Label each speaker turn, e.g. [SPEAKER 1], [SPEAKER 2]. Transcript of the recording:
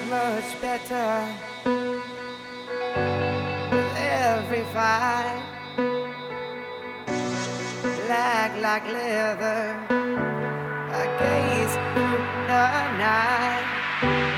[SPEAKER 1] got much better with every fight. Black like leather, a gaze through the night.